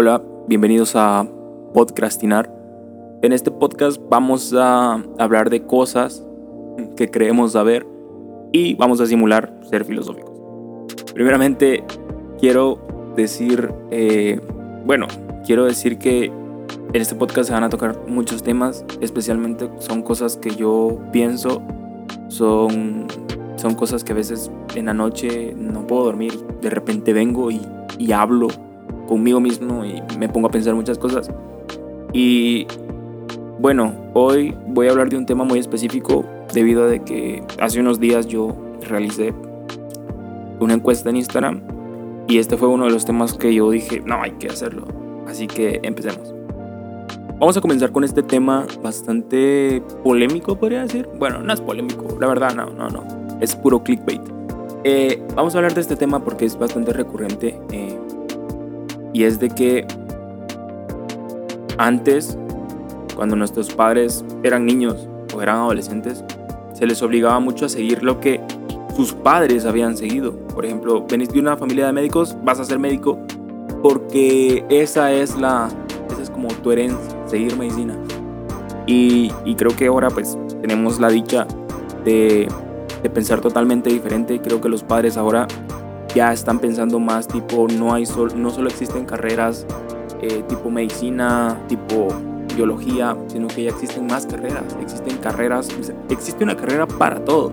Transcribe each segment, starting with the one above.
Hola, bienvenidos a Podcrastinar. En este podcast vamos a hablar de cosas que creemos saber y vamos a simular ser filosóficos. Primeramente, quiero decir, eh, bueno, quiero decir que en este podcast se van a tocar muchos temas, especialmente son cosas que yo pienso, son, son cosas que a veces en la noche no puedo dormir, de repente vengo y, y hablo conmigo mismo y me pongo a pensar muchas cosas. Y bueno, hoy voy a hablar de un tema muy específico debido a que hace unos días yo realicé una encuesta en Instagram y este fue uno de los temas que yo dije, no, hay que hacerlo. Así que empecemos. Vamos a comenzar con este tema bastante polémico, podría decir. Bueno, no es polémico, la verdad, no, no, no. Es puro clickbait. Eh, vamos a hablar de este tema porque es bastante recurrente. Eh, y es de que antes, cuando nuestros padres eran niños o eran adolescentes, se les obligaba mucho a seguir lo que sus padres habían seguido. Por ejemplo, venís de una familia de médicos, vas a ser médico porque esa es la, esa es como tu herencia, seguir medicina. Y, y creo que ahora pues tenemos la dicha de, de pensar totalmente diferente. Creo que los padres ahora ya están pensando más tipo, no, hay sol, no solo existen carreras eh, tipo medicina, tipo biología, sino que ya existen más carreras, existen carreras, existe una carrera para todo.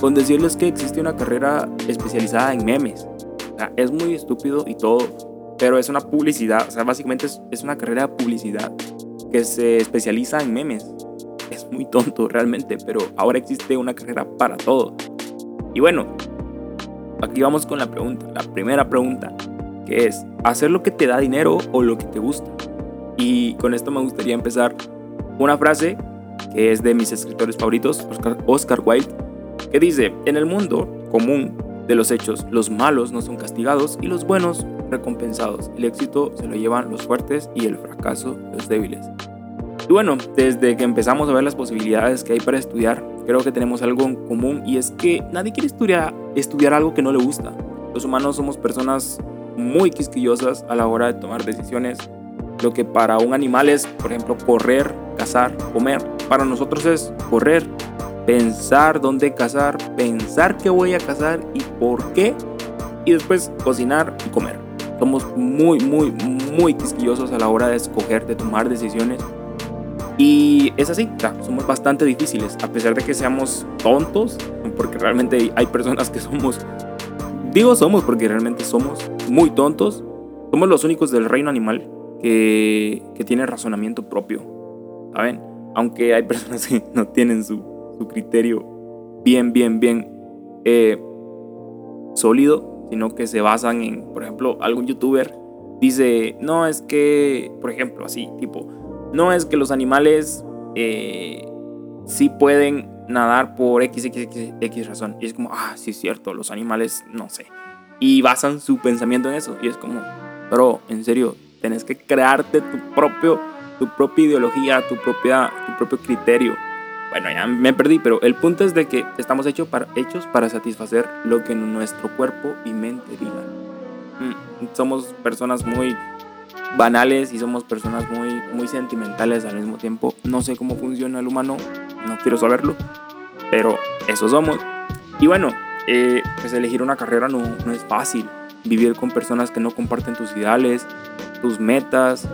Con decirles que existe una carrera especializada en memes. O sea, es muy estúpido y todo, pero es una publicidad, o sea, básicamente es, es una carrera de publicidad que se especializa en memes. Es muy tonto realmente, pero ahora existe una carrera para todo. Y bueno, aquí vamos con la pregunta, la primera pregunta, que es, ¿hacer lo que te da dinero o lo que te gusta? Y con esto me gustaría empezar una frase que es de mis escritores favoritos, Oscar, Oscar Wilde, que dice, en el mundo común de los hechos, los malos no son castigados y los buenos recompensados. El éxito se lo llevan los fuertes y el fracaso los débiles. Y bueno, desde que empezamos a ver las posibilidades que hay para estudiar, creo que tenemos algo en común y es que nadie quiere estudiar, estudiar algo que no le gusta. Los humanos somos personas muy quisquillosas a la hora de tomar decisiones. Lo que para un animal es, por ejemplo, correr, cazar, comer. Para nosotros es correr, pensar dónde cazar, pensar qué voy a cazar y por qué. Y después cocinar y comer. Somos muy, muy, muy quisquillosos a la hora de escoger, de tomar decisiones. Y es así, somos bastante difíciles, a pesar de que seamos tontos, porque realmente hay personas que somos, digo somos porque realmente somos muy tontos, somos los únicos del reino animal que, que tienen razonamiento propio, ¿saben? Aunque hay personas que no tienen su, su criterio bien, bien, bien eh, sólido, sino que se basan en, por ejemplo, algún youtuber dice, no, es que, por ejemplo, así, tipo, no es que los animales eh, sí pueden nadar por X, X, X, razón. Y es como, ah, sí es cierto, los animales, no sé. Y basan su pensamiento en eso. Y es como, pero en serio, tenés que crearte tu propio, tu propia ideología, tu, propia, tu propio criterio. Bueno, ya me perdí, pero el punto es de que estamos hechos para, hechos para satisfacer lo que nuestro cuerpo y mente digan. Mm, somos personas muy banales y somos personas muy, muy sentimentales al mismo tiempo. No sé cómo funciona el humano, no quiero saberlo, pero eso somos. Y bueno, eh, pues elegir una carrera no, no es fácil. Vivir con personas que no comparten tus ideales, tus metas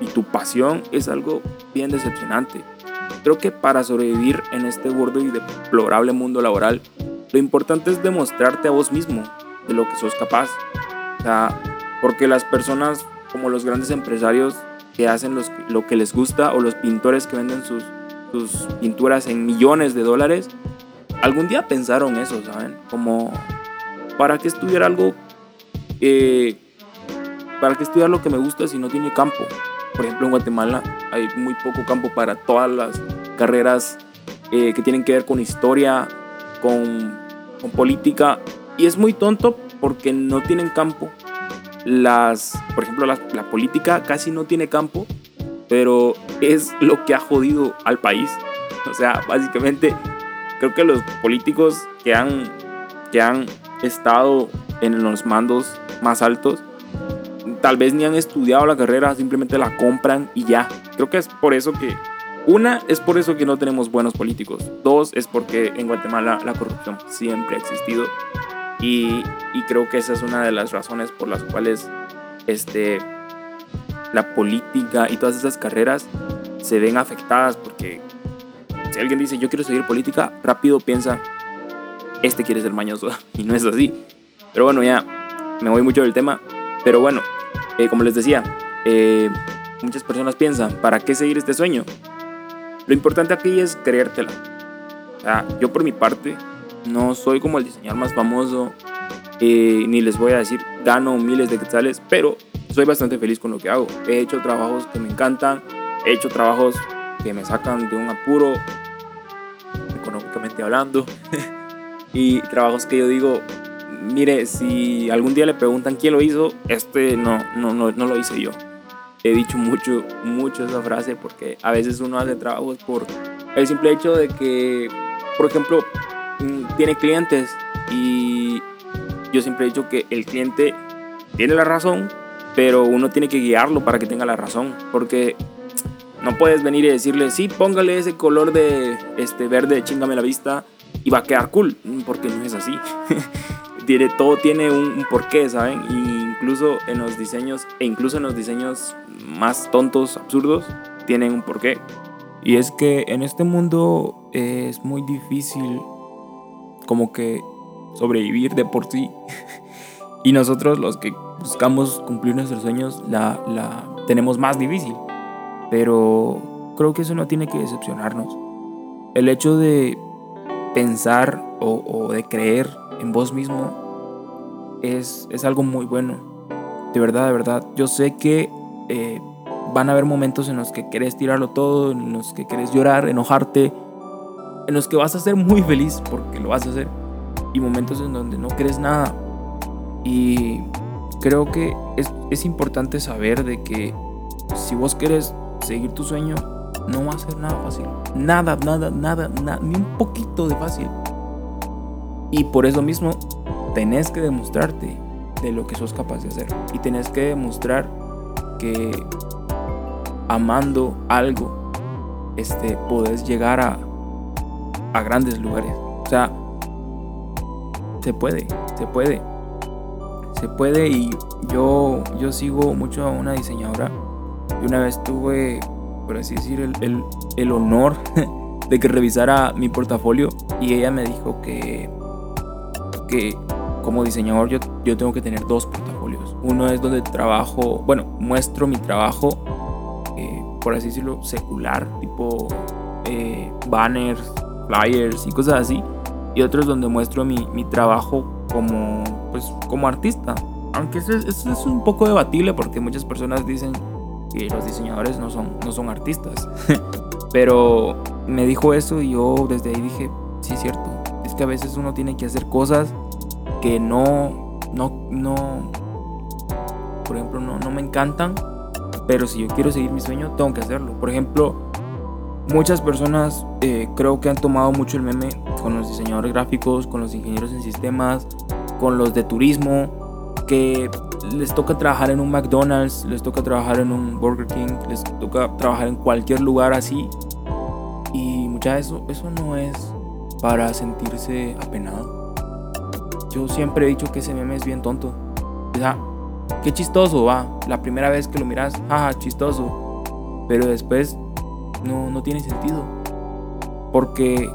y tu pasión es algo bien decepcionante. Creo que para sobrevivir en este gordo y deplorable mundo laboral, lo importante es demostrarte a vos mismo de lo que sos capaz. O porque las personas como los grandes empresarios que hacen los, lo que les gusta o los pintores que venden sus, sus pinturas en millones de dólares, algún día pensaron eso, ¿saben? Como, ¿para qué estudiar algo? Eh, ¿Para qué estudiar lo que me gusta si no tiene campo? Por ejemplo, en Guatemala hay muy poco campo para todas las carreras eh, que tienen que ver con historia, con, con política. Y es muy tonto porque no tienen campo las, por ejemplo, la, política casi no tiene campo, pero es lo que ha jodido al país. O sea, básicamente creo que los políticos que han, que han estado en los mandos más altos tal vez ni han estudiado la carrera, simplemente la compran y ya. Creo que es por eso que, una, es por eso que no tenemos buenos políticos. Dos, es porque en Guatemala la corrupción siempre ha existido. Y, y creo que esa es una de las razones por las cuales este, la política y todas esas carreras se ven afectadas porque si alguien dice yo quiero seguir política, rápido piensa, este quiere ser mañoso y no es así. Pero bueno, ya me voy mucho del tema. Pero bueno, eh, como les decía, eh, muchas personas piensan, ¿para qué seguir este sueño? Lo importante aquí es creértela. O sea, yo por mi parte no soy como el diseñador más famoso, eh, ni les voy a decir gano miles de quetzales, pero soy bastante feliz con lo que hago. He hecho trabajos que me encantan, he hecho trabajos que me sacan de un apuro, económicamente hablando, y trabajos que yo digo, mire, si algún día le preguntan quién lo hizo, este no, no, no, no lo hice yo. He dicho mucho, mucho esa frase porque a veces uno hace trabajos por el simple hecho de que, por ejemplo, tiene clientes y yo siempre he dicho que el cliente tiene la razón, pero uno tiene que guiarlo para que tenga la razón, porque no puedes venir y decirle, sí, póngale ese color de este verde, chingame la vista y va a quedar cool, porque no es así. tiene, todo tiene un, porqué, ¿saben? incluso en los diseños, e incluso en los diseños más tontos, absurdos, tienen un porqué. Y es que en este mundo es muy difícil como que sobrevivir de por sí. y nosotros los que buscamos cumplir nuestros sueños la, la tenemos más difícil. Pero creo que eso no tiene que decepcionarnos. El hecho de pensar o, de creer en vos mismo es, es, algo muy bueno. De verdad, de verdad. Yo sé que eh, van a haber momentos en los que querés tirarlo todo, en los que querés llorar, enojarte, en los que vas a ser muy feliz porque lo vas a hacer. Y momentos en donde no crees nada. Y creo que es, es importante saber de que si vos querés seguir tu sueño, no va a ser nada fácil. Nada, nada, nada, nada, ni un poquito de fácil. Y por eso mismo, tenés que demostrarte de lo que sos capaz de hacer. Y tenés que demostrar que amando algo, este, podés llegar a, a grandes lugares. O sea, se puede, se puede se puede y yo, yo sigo mucho a una diseñadora y una vez tuve, por así decir, el, el, honor de que revisara mi portafolio y ella me dijo que, que como diseñador yo, yo tengo que tener dos portafolios. Uno es donde trabajo, bueno, muestro mi trabajo, eh, por así decirlo, secular, tipo eh, banners, flyers y cosas así. Y otro es donde muestro mi, mi trabajo como, pues, como artista. Aunque eso es, es, un poco debatible porque muchas personas dicen que los diseñadores no son, no son artistas. Pero me dijo eso y yo desde ahí dije, sí es cierto. Es que a veces uno tiene que hacer cosas que no, no, no, por ejemplo, no, no me encantan. Pero si yo quiero seguir mi sueño, tengo que hacerlo. Por ejemplo, muchas personas eh, creo que han tomado mucho el meme con los diseñadores gráficos, con los ingenieros en sistemas, con los de turismo, que les toca trabajar en un McDonald's, les toca trabajar en un Burger King, les toca trabajar en cualquier lugar así. Y mucha eso, eso no es para sentirse apenado. Yo siempre he dicho que ese meme es bien tonto. O sea, qué chistoso va. La primera vez que lo miras, jaja, chistoso. Pero después no, no tiene sentido. Porque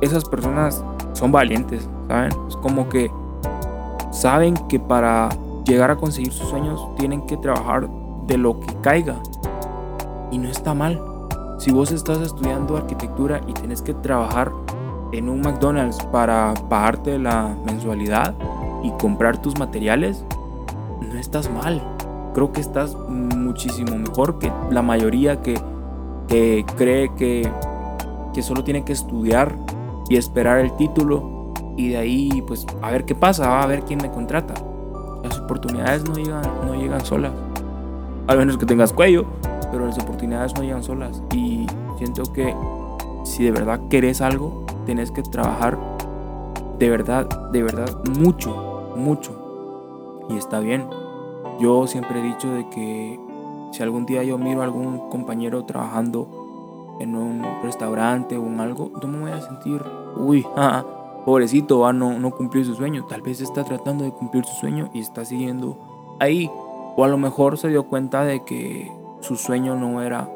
esas personas son valientes, ¿saben? Es como que saben que para llegar a conseguir sus sueños tienen que trabajar de lo que caiga. Y no está mal. Si vos estás estudiando arquitectura y tienes que trabajar en un McDonald's para pagarte la mensualidad y comprar tus materiales, no estás mal. Creo que estás muchísimo mejor que la mayoría que, que cree que, que solo tiene que estudiar y esperar el título y de ahí pues a ver qué pasa, a ver quién me contrata. Las oportunidades no llegan, no llegan solas. Al menos que tengas cuello, pero las oportunidades no llegan solas. Y siento que si de verdad querés algo, tenés que trabajar de verdad, de verdad, mucho, mucho. Y está bien. Yo siempre he dicho de que si algún día yo miro a algún compañero trabajando en un restaurante o en algo, yo me voy a sentir, uy, pobrecito, va, no, no cumplió su sueño. Tal vez está tratando de cumplir su sueño y está siguiendo ahí. O a lo mejor se dio cuenta de que su sueño no era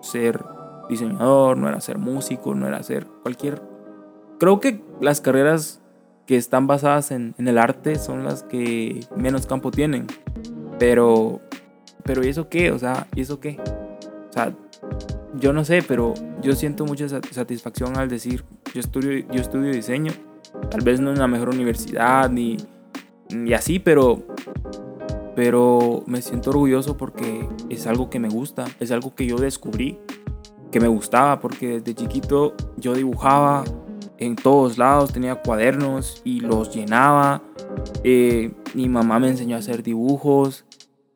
ser diseñador, no era ser músico, no era ser cualquier... Creo que las carreras que están basadas en, el arte son las que menos campo tienen. Pero, pero ¿y eso qué? O sea, ¿y eso qué? O sea, yo no sé, pero yo siento mucha satisfacción al decir, yo estudio, yo estudio diseño. Tal vez no en la mejor universidad ni, ni así, pero, pero me siento orgulloso porque es algo que me gusta, es algo que yo descubrí, que me gustaba, porque desde chiquito yo dibujaba, en todos lados, tenía cuadernos y los llenaba. Eh, mi mamá me enseñó a hacer dibujos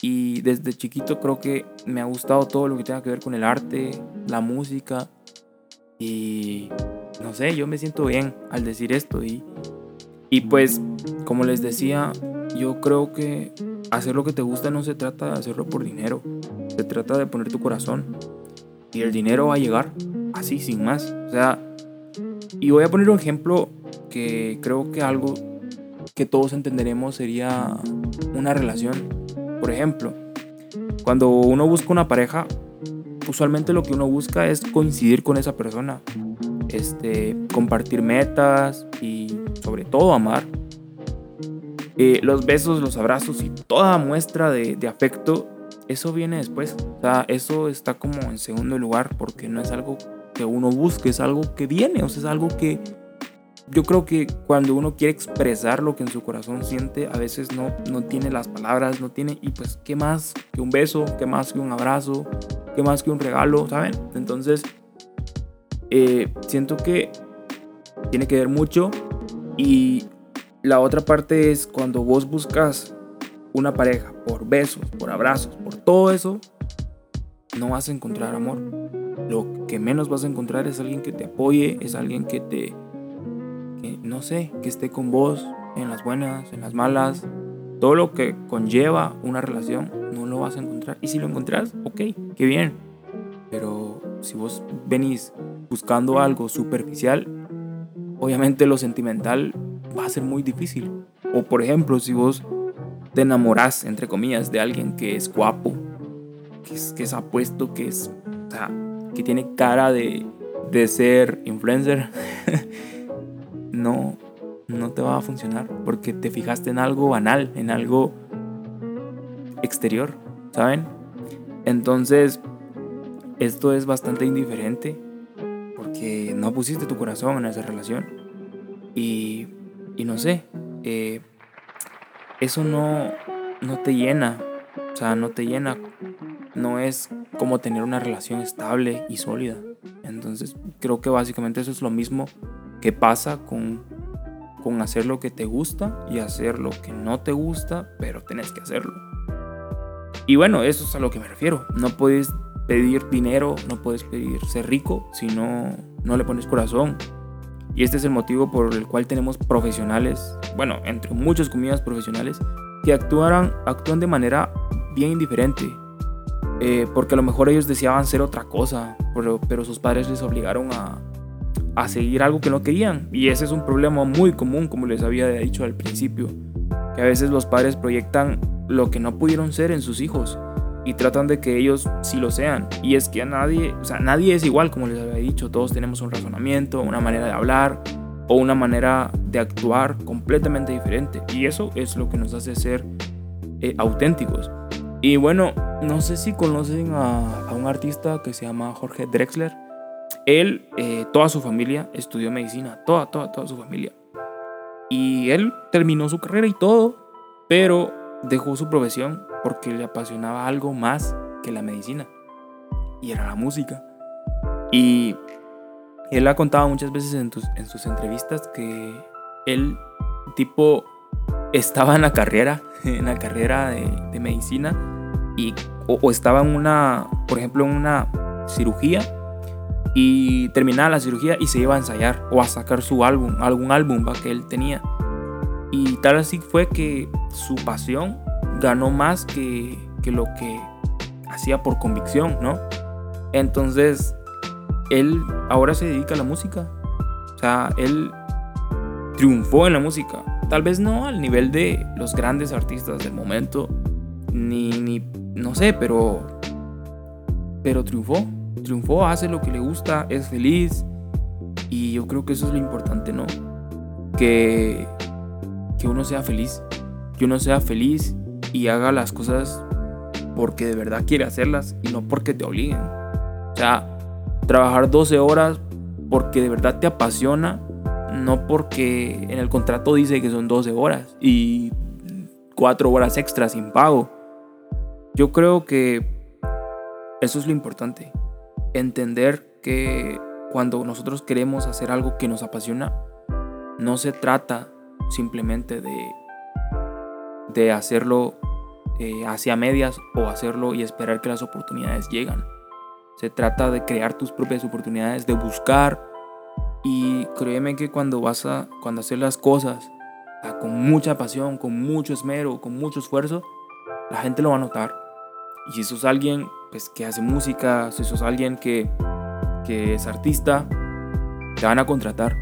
y desde chiquito creo que me ha gustado todo lo que tenga que ver con el arte, la música y no sé, yo me siento bien al decir esto y, y pues como les decía, yo creo que hacer lo que te gusta no se trata de hacerlo por dinero, se trata de poner tu corazón y el dinero va a llegar así sin más, o sea, y voy a poner un ejemplo que creo que algo que todos entenderemos sería una relación. Por ejemplo, cuando uno busca una pareja, usualmente lo que uno busca es coincidir con esa persona, este, compartir metas y sobre todo amar. Eh, los besos, los abrazos y toda muestra de, de afecto, eso viene después. O sea, eso está como en segundo lugar porque no es algo uno busque, es algo que viene, o sea, es algo que yo creo que cuando uno quiere expresar lo que en su corazón siente, a veces no, no tiene las palabras, no tiene, y pues, ¿qué más que un beso? ¿Qué más que un abrazo? ¿Qué más que un regalo? ¿Saben? Entonces, eh, siento que tiene que ver mucho y la otra parte es cuando vos buscas una pareja por besos, por abrazos, por todo eso, no vas a encontrar amor lo que menos vas a encontrar es alguien que te apoye, es alguien que te, no sé, que esté con vos en las buenas, en las malas. Todo lo que conlleva una relación no lo vas a encontrar. Y si lo encontrás, ok, qué bien. Pero si vos venís buscando algo superficial, obviamente lo sentimental va a ser muy difícil. O por ejemplo, si vos te enamorás, entre comillas, de alguien que es guapo, que es, que es apuesto, que es... Que tiene cara de, de ser influencer, no, no te va a funcionar porque te fijaste en algo banal, en algo exterior, ¿saben? Entonces, esto es bastante indiferente porque no pusiste tu corazón en esa relación. Y, y no sé, eh, eso no, no te llena, o sea, no te llena no es como tener una relación estable y sólida. Entonces creo que básicamente eso es lo mismo que pasa con, con hacer lo que te gusta y hacer lo que no te gusta, pero tenés que hacerlo. Y bueno, eso es a lo que me refiero. No puedes pedir dinero, no puedes pedir ser rico si no, no le pones corazón. Y este es el motivo por el cual tenemos profesionales, bueno, entre muchas comidas profesionales, que actuaran, actúan de manera bien indiferente, eh, porque a lo mejor ellos deseaban ser otra cosa, pero, pero sus padres les obligaron a, a, seguir algo que no querían. Y ese es un problema muy común, como les había dicho al principio, que a veces los padres proyectan lo que no pudieron ser en sus hijos y tratan de que ellos sí lo sean. Y es que a nadie, o sea, nadie es igual, como les había dicho, todos tenemos un razonamiento, una manera de hablar o una manera de actuar completamente diferente. Y eso es lo que nos hace ser eh, auténticos. Y bueno, no sé si conocen a, un artista que se llama Jorge Drexler. Él, eh, toda su familia estudió medicina, toda, toda, toda su familia. Y él terminó su carrera y todo, pero dejó su profesión porque le apasionaba algo más que la medicina. Y era la música. Y él ha contado muchas veces en, en sus entrevistas que él, tipo, estaba en la carrera, en la carrera de medicina y, o, estaba en una, por ejemplo, en una cirugía y terminaba la cirugía y se iba a ensayar o a sacar su álbum, algún álbum que él tenía. Y tal así fue que su pasión ganó más que, que lo que hacía por convicción, ¿no? Entonces, él ahora se dedica a la música. O sea, él triunfó en la música. Tal vez no al nivel de los grandes artistas del momento, ni, ni no sé, pero, pero triunfó. Triunfó, hace lo que le gusta, es feliz. Y yo creo que eso es lo importante, ¿no? Que, que uno sea feliz. Que uno sea feliz y haga las cosas porque de verdad quiere hacerlas y no porque te obliguen. O sea, trabajar 12 horas porque de verdad te apasiona, no porque en el contrato dice que son 12 horas y 4 horas extras sin pago. Yo creo que eso es lo importante. Entender que cuando nosotros queremos hacer algo que nos apasiona, no se trata simplemente de, de hacerlo eh, hacia medias o hacerlo y esperar que las oportunidades llegan. Se trata de crear tus propias oportunidades, de buscar. Y créeme que cuando vas a cuando hacer las cosas con mucha pasión, con mucho esmero, con mucho esfuerzo, la gente lo va a notar. Y si sos alguien pues, que hace música, si sos alguien que, que es artista, te van a contratar.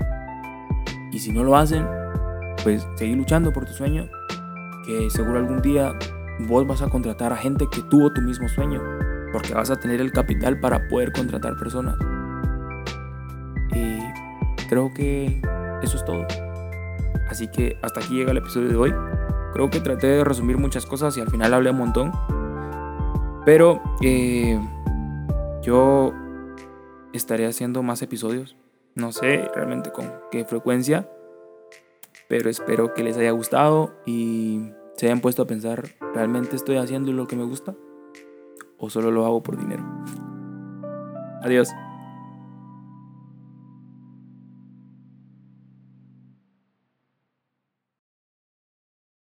Y si no lo hacen, pues seguir luchando por tu sueño, que seguro algún día vos vas a contratar a gente que tuvo tu mismo sueño, porque vas a tener el capital para poder contratar personas. Y creo que eso es todo. Así que hasta aquí llega el episodio de hoy. Creo que traté de resumir muchas cosas y al final hablé un montón. Pero eh, yo estaré haciendo más episodios. No sé realmente con qué frecuencia. Pero espero que les haya gustado y se hayan puesto a pensar, ¿realmente estoy haciendo lo que me gusta? ¿O solo lo hago por dinero? Adiós.